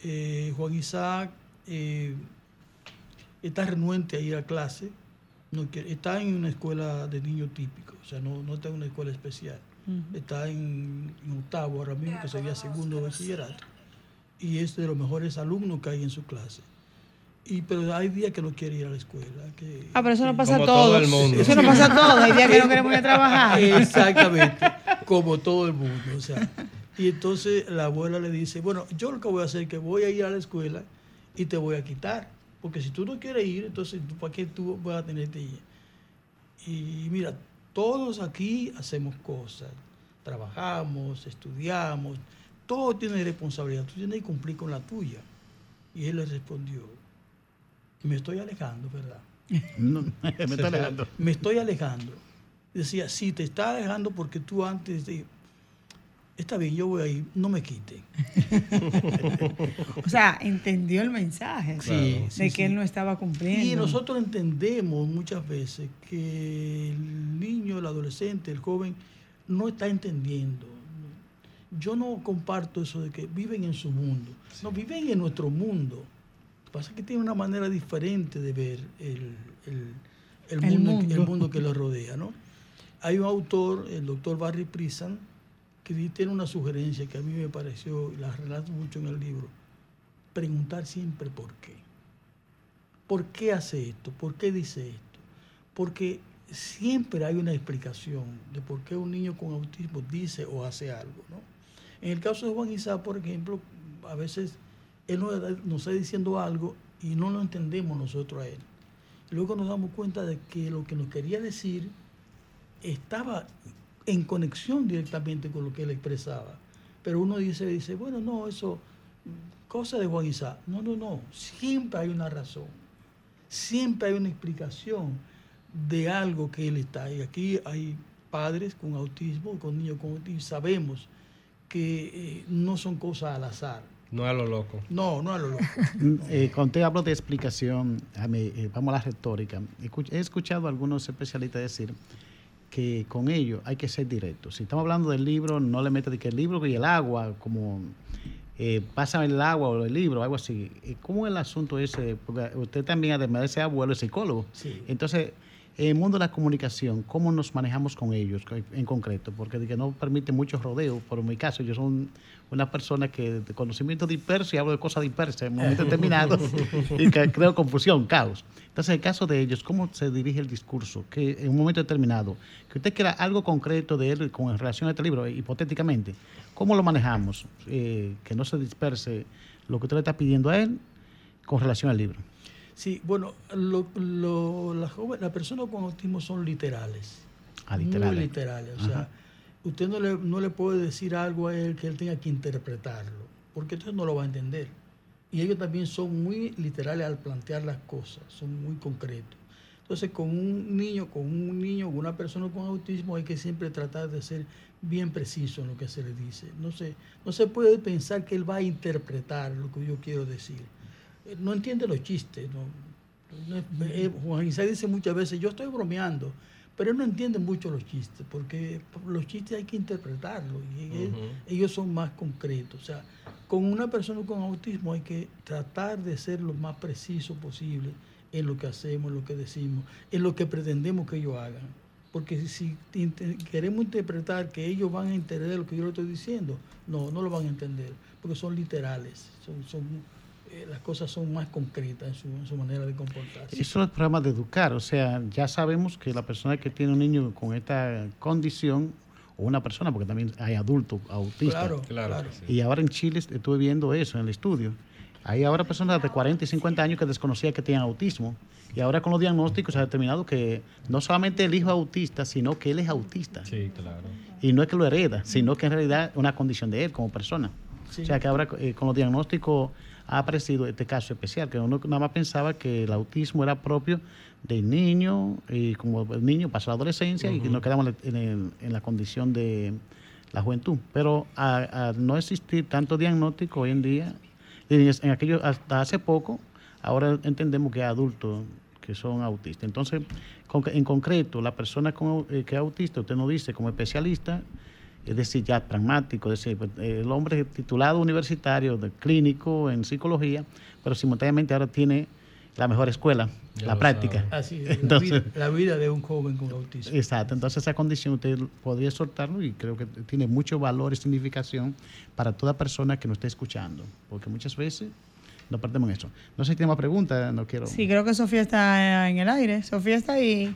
Eh, Juan Isaac eh, está renuente a ir a clase, no está en una escuela de niños típicos, o sea, no, no está en una escuela especial. Está en, octavo ahora mismo, que sería segundo bachillerato, y es de los mejores alumnos que hay en su clase. Y, pero hay días que no quiere ir a la escuela. Que, ah, pero eso no pasa a todos. Eso no pasa a todos. Hay días que no queremos ir a trabajar. Exactamente. Como todo el mundo. O sea, y entonces la abuela le dice, bueno, yo lo que voy a hacer es que voy a ir a la escuela y te voy a quitar. Porque si tú no quieres ir, entonces ¿para qué tú vas a tenerte ir? Y mira, todos aquí hacemos cosas. Trabajamos, estudiamos. Todo tiene responsabilidad. Tú tienes que cumplir con la tuya. Y él le respondió, me estoy alejando, ¿verdad? me estoy alejando. Me estoy alejando. Decía, sí, te está alejando porque tú antes de, está bien, yo voy a ir, no me quite. o sea, entendió el mensaje de que él no estaba cumpliendo. Y nosotros entendemos muchas veces que el niño, el adolescente, el joven, no está entendiendo. Yo no comparto eso de que viven en su mundo. No, viven en nuestro mundo. Lo que pasa es que tienen una manera diferente de ver el, mundo, el mundo que los rodea. ¿no? Hay un autor, el doctor Barry Prisan, que tiene una sugerencia que a mí me pareció, y la relato mucho en el libro, preguntar siempre por qué. ¿Por qué hace esto? ¿Por qué dice esto? Porque siempre hay una explicación de por qué un niño con autismo dice o hace algo. ¿no? En el caso de Juan Isá, por ejemplo, a veces él nos está diciendo algo y no lo entendemos nosotros a él. Luego nos damos cuenta de que lo que nos quería decir estaba en conexión directamente con lo que él expresaba. Pero uno dice, dice, bueno, no, eso, cosa de Juan Isaac. No, no, no, siempre hay una razón, siempre hay una explicación de algo que él está. Y aquí hay padres con autismo, con niños con autismo, sabemos que eh, no son cosas al azar. No a lo loco. No, no a lo loco. eh, cuando te hablo de explicación, a mí, eh, vamos a la retórica. He escuchado a algunos especialistas decir que con ello hay que ser directo. Si estamos hablando del libro, no le metas de que el libro y el agua, como eh, pásame el agua o el libro, algo así. ¿Cómo es el asunto ese? Porque usted también, además de ser abuelo, es psicólogo. Sí. Entonces, en el mundo de la comunicación, ¿cómo nos manejamos con ellos en concreto? Porque de que no permite muchos rodeos. Por mi caso, yo soy una persona que de conocimiento disperso y hablo de cosas dispersas en momentos determinados y que creo confusión, caos. Entonces, en el caso de ellos, ¿cómo se dirige el discurso? Que en un momento determinado, que usted quiera algo concreto de él con relación a este libro, hipotéticamente, ¿cómo lo manejamos? Eh, que no se disperse lo que usted le está pidiendo a él con relación al libro. Sí, bueno, lo, la, personas con autismo son literales. Ah, literales. Muy literales. O sea, usted no le, no le puede decir algo a él que él tenga que interpretarlo, porque entonces no lo va a entender. Y ellos también son muy literales al plantear las cosas, son muy concretos. Entonces, con un niño, con un niño, con una persona con autismo, hay que siempre tratar de ser bien preciso en lo que se le dice. No se, no se puede pensar que él va a interpretar lo que yo quiero decir. No entiende los chistes. No, eh, Juan Isaac dice muchas veces, yo estoy bromeando, pero él no entiende mucho los chistes, porque los chistes hay que interpretarlos y ellos son más concretos. O sea, con una persona con autismo hay que tratar de ser lo más preciso posible en lo que hacemos, en lo que decimos, en lo que pretendemos que ellos hagan. Porque si queremos interpretar que ellos van a entender lo que yo le estoy diciendo, no, no lo van a entender, porque son literales, son, son eh, las cosas son más concretas en su, en su, manera de comportarse. Eso es el programa de educar, o sea, ya sabemos que la persona que tiene un niño con esta condición o una persona, porque también hay adultos autistas. Claro, claro. Y ahora en Chile estuve viendo eso en el estudio. Hay ahora personas de 40 y 50 años que desconocían que tenían autismo. Y ahora con los diagnósticos se ha determinado que no solamente el hijo es autista, sino que él es autista. Sí, claro. Y no es que lo hereda, sino que en realidad es una condición de él como persona. O sea que ahora eh, con los diagnósticos ha aparecido este caso especial, que uno nada más pensaba que el autismo era propio del niño, y como el niño pasa la adolescencia y nos quedamos en, en, la condición de la juventud. Pero al no existir tanto diagnóstico hoy en día, en aquello, hasta hace poco, ahora entendemos que hay adultos que son autistas. Entonces, en concreto, la persona eh, que es autista, usted nos dice como especialista, es decir, ya pragmático, es decir, el hombre titulado universitario, de clínico en psicología, pero simultáneamente ahora tiene la mejor escuela, la práctica. Así es, entonces, la, vida, de un joven con autismo. Exacto, entonces esa condición usted podría soltarlo y creo que tiene mucho valor y significación para toda persona que nos esté escuchando, porque muchas veces no perdemos eso. No sé si tiene más preguntas, no quiero... Sí, creo que Sofía está en el aire. Sofía está ahí.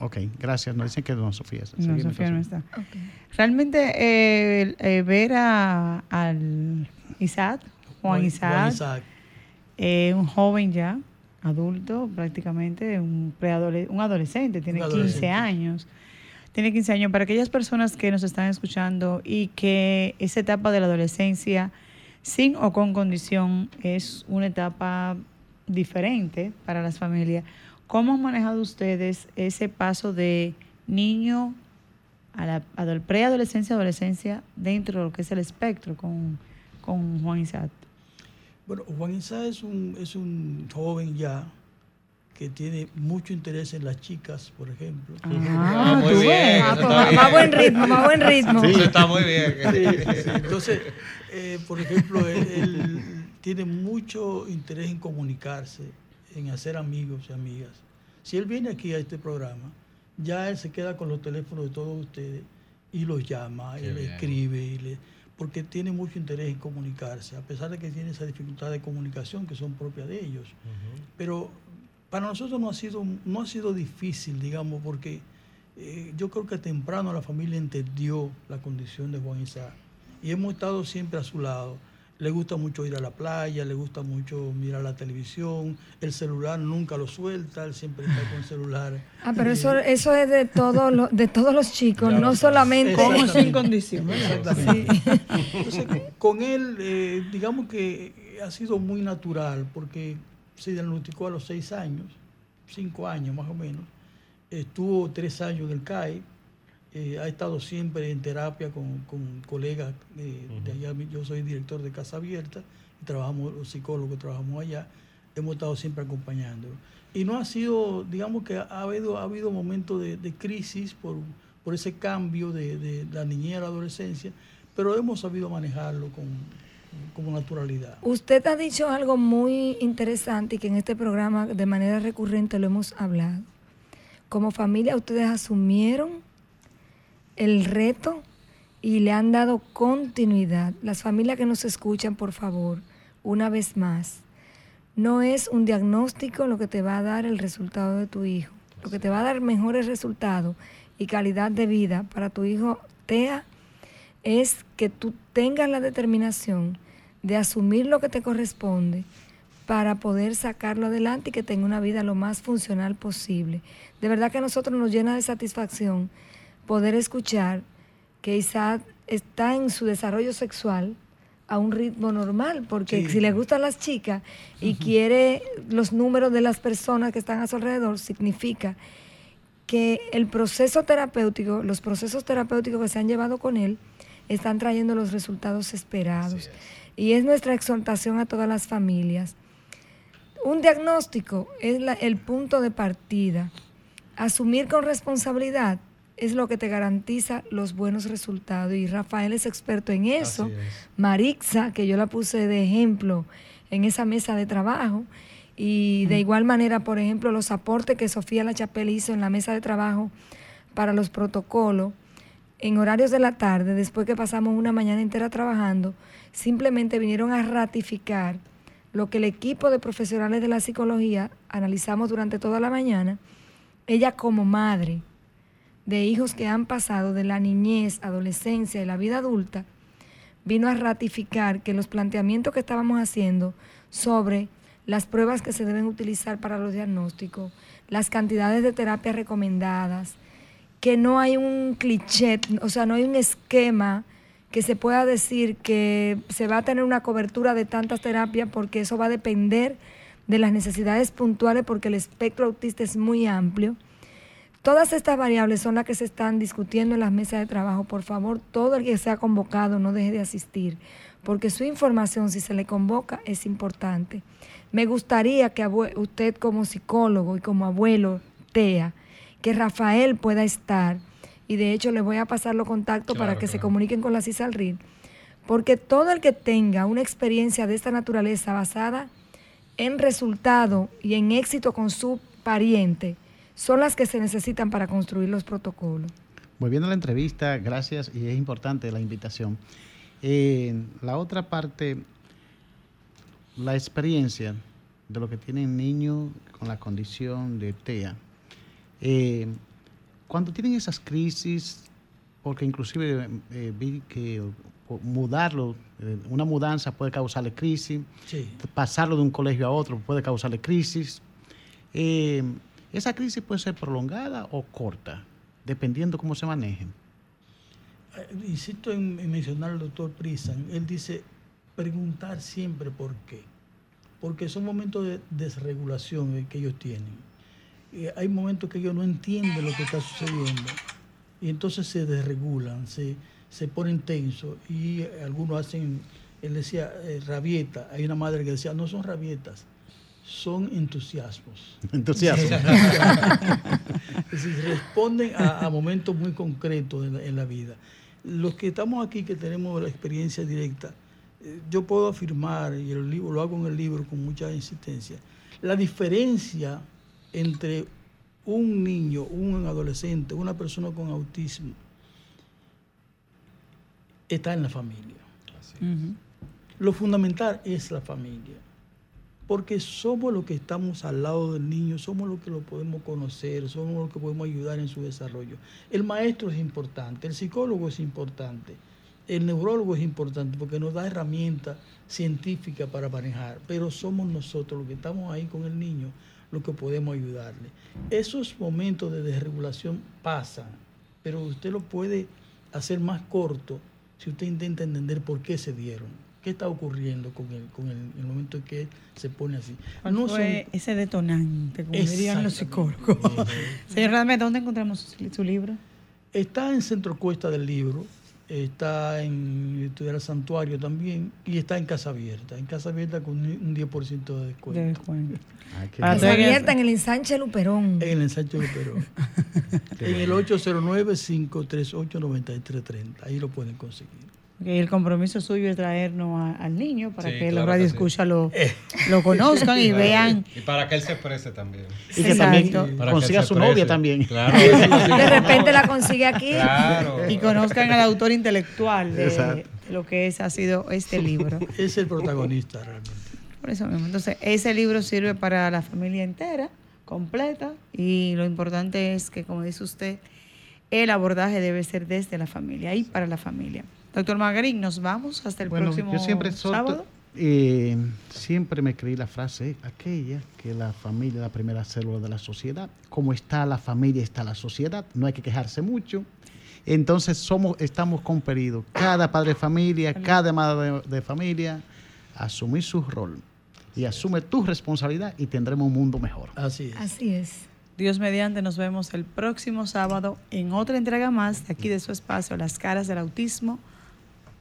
Ok, gracias. Nos dicen que no, Sofía. No, Sofía no está. Realmente eh, eh, ver a, al Isaac, Juan, Isaac, Isaac. Eh, un joven ya, adulto prácticamente, un, un adolescente, tiene 15 años. Tiene 15 años. Para aquellas personas que nos están escuchando y que esa etapa de la adolescencia, sin o con condición, es una etapa diferente para las familias ¿Cómo han manejado ustedes ese paso de niño a la preadolescencia, adolescencia, dentro de lo que es el espectro con, Juan Isaac? Bueno, Juan Isaac es un, es un joven ya que tiene mucho interés en las chicas, por ejemplo. Ah, ah muy bien. Ah, pues, más buen ritmo, más buen ritmo. Sí, está muy bien. Entonces, eh, por ejemplo, él, tiene mucho interés en comunicarse en hacer amigos y amigas. Si él viene aquí a este programa, ya él se queda con los teléfonos de todos ustedes y los llama, y le escribe, y le, porque tiene mucho interés en comunicarse, a pesar de que tiene esa dificultad de comunicación que son propias de ellos. Pero para nosotros no ha sido, no ha sido difícil, digamos, porque eh, yo creo que temprano la familia entendió la condición de Juan Isaac y hemos estado siempre a su lado le gusta mucho ir a la playa, le gusta mucho mirar la televisión, el celular nunca lo suelta, él siempre está con el celular. Ah, pero eso, eso es de, todo de todos los chicos, no solamente como sin condición. Entonces, con él, eh, digamos que ha sido muy natural, porque se diagnosticó a los seis años, cinco años más o menos, estuvo tres años del CAI, eh, ha estado siempre en terapia con, colegas de, allá. Yo soy director de Casa Abierta y trabajamos, los psicólogos trabajamos allá. Hemos estado siempre acompañándolo. Y no ha sido, digamos que ha habido, ha habido momentos de, crisis por, por ese cambio de, la niñez a la adolescencia, pero hemos sabido manejarlo con, con naturalidad. Usted ha dicho algo muy interesante y que en este programa de manera recurrente lo hemos hablado. Como familia, ustedes asumieron el reto y le han dado continuidad. Las familias que nos escuchan, por favor, una vez más, no es un diagnóstico lo que te va a dar el resultado de tu hijo. Lo que te va a dar mejores resultados y calidad de vida para tu hijo TEA es que tú tengas la determinación de asumir lo que te corresponde para poder sacarlo adelante y que tenga una vida lo más funcional posible. De verdad que a nosotros nos llena de satisfacción poder escuchar que Isaac está en su desarrollo sexual a un ritmo normal, porque si le gustan las chicas y quiere los números de las personas que están a su alrededor, significa que el proceso terapéutico, los procesos terapéuticos que se han llevado con él, están trayendo los resultados esperados. Y es nuestra exhortación a todas las familias. Un diagnóstico es el punto de partida. Asumir con responsabilidad es lo que te garantiza los buenos resultados. Y Rafael es experto en eso. Marixa, que yo la puse de ejemplo en esa mesa de trabajo. Y de igual manera, por ejemplo, los aportes que Sofía La Chapelle hizo en la mesa de trabajo para los protocolos, en horarios de la tarde, después que pasamos una mañana entera trabajando, simplemente vinieron a ratificar lo que el equipo de profesionales de la psicología analizamos durante toda la mañana. Ella como madre, de hijos que han pasado de la niñez, adolescencia y la vida adulta, vino a ratificar que los planteamientos que estábamos haciendo sobre las pruebas que se deben utilizar para los diagnósticos, las cantidades de terapias recomendadas, que no hay un cliché, o sea, no hay un esquema que se pueda decir que se va a tener una cobertura de tantas terapias porque eso va a depender de las necesidades puntuales porque el espectro autista es muy amplio. Todas estas variables son las que se están discutiendo en las mesas de trabajo. Por favor, todo el que sea convocado no deje de asistir, porque su información, si se le convoca, es importante. Me gustaría que usted como psicólogo y como abuelo, TEA, que Rafael pueda estar, y de hecho le voy a pasar los contactos para que se comuniquen con la CISALRIL, porque todo el que tenga una experiencia de esta naturaleza basada en resultado y en éxito con su pariente, son las que se necesitan para construir los protocolos. Volviendo a la entrevista, gracias y es importante la invitación. Eh, la otra parte la experiencia de lo que tienen niños con la condición de TEA. Eh, cuando tienen esas crisis, porque inclusive eh, vi que mudarlo, eh, una mudanza puede causarle crisis, pasarlo de un colegio a otro puede causarle crisis. Esa crisis puede ser prolongada o corta, dependiendo cómo se manejen. Insisto en, en mencionar al doctor Prisan, él dice, preguntar siempre por qué. Porque son momentos de desregulación que ellos tienen. hay momentos que ellos no entienden lo que está sucediendo y entonces se desregulan, se, se ponen tensos y algunos hacen, él decía, eh, rabieta. Hay una madre que decía, no son rabietas, son entusiasmos. Entusiasmos. es decir, responden a, momentos muy concretos en en la vida. Los que estamos aquí, que tenemos la experiencia directa, yo puedo afirmar, y el libro, lo hago en el libro con mucha insistencia, la diferencia entre un niño, un adolescente, una persona con autismo, está en la familia. Lo fundamental es la familia, porque somos los que estamos al lado del niño, somos los que lo podemos conocer, somos los que podemos ayudar en su desarrollo. El maestro es importante, el psicólogo es importante, el neurólogo es importante porque nos da herramientas científicas para manejar, pero somos nosotros los que estamos ahí con el niño los que podemos ayudarle. Esos momentos de desregulación pasan, pero usted lo puede hacer más corto si usted intenta entender por qué se dieron. ¿Qué está ocurriendo con el, con el, momento en que se pone así? no fue ese detonante, como dirían los psicólogos? Señor Radme, ¿dónde encontramos su libro? Está en Centro Cuesta del Libro, está en Estudiar el Santuario también y está en Casa Abierta. En Casa Abierta con un 10% de descuento. Ah, Casa Abierta en el ensanche Luperón. En el ensanche Luperón. en el 809-538-9330. Ahí lo pueden conseguir el compromiso suyo es traernos al niño para que los radio escucha lo, eh. lo conozcan y vean. Y para que él se exprese también. Y que también consiga su novia también. de repente la consigue aquí. Y conozcan al autor intelectual de, lo que es, ha sido este libro. Es el protagonista realmente. Por eso mismo. Entonces, ese libro sirve para la familia entera, completa, y lo importante es que, como dice usted, el abordaje debe ser desde la familia y para la familia. Doctor Magarín, nos vamos hasta el próximo yo siempre sábado. Eh, siempre me creí la frase aquella que la familia es la primera célula de la sociedad. Como está la familia, está la sociedad. No hay que quejarse mucho. Entonces somos, estamos compelidos, cada padre de familia, cada madre de, familia, asumir su rol y asume tu responsabilidad y tendremos un mundo mejor. Así es. Así es. Dios mediante, nos vemos el próximo sábado en otra entrega más de aquí de su espacio, Las Caras del Autismo.